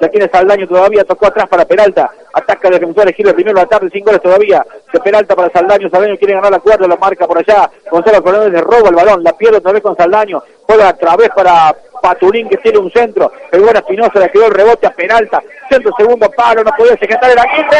La tiene Saldaño todavía, tocó atrás para Peralta. Ataca el defensor, gira primero la tarde, sin goles todavía. De Peralta para Saldaño, Saldaño quiere ganar la cuarta, la marca por allá. Gonzalo Fernández le roba el balón, la pierde otra vez con Saldaño. Juega otra vez para Paturín que tiene un centro. El buen Espinosa le quedó el rebote a Peralta. Centro, segundo palo, no puede secar el Aguirre.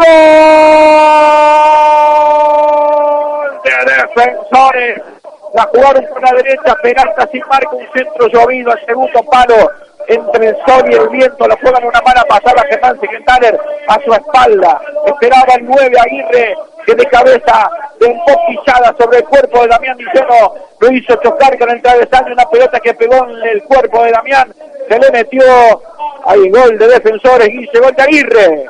¡Gol! De defensores. La jugaron por la derecha, Peralta sin marca, un centro llovido al segundo palo. Entre el sol y el viento, la juegan una mala pasada Germán Segentaler a su espalda. Esperaba el 9 Aguirre, que de cabeza, de empoquillada sobre el cuerpo de Damián Villeno, lo hizo chocar con el travesaño, una pelota que pegó en el cuerpo de Damián, se le metió, hay gol de defensores, y gol de Aguirre.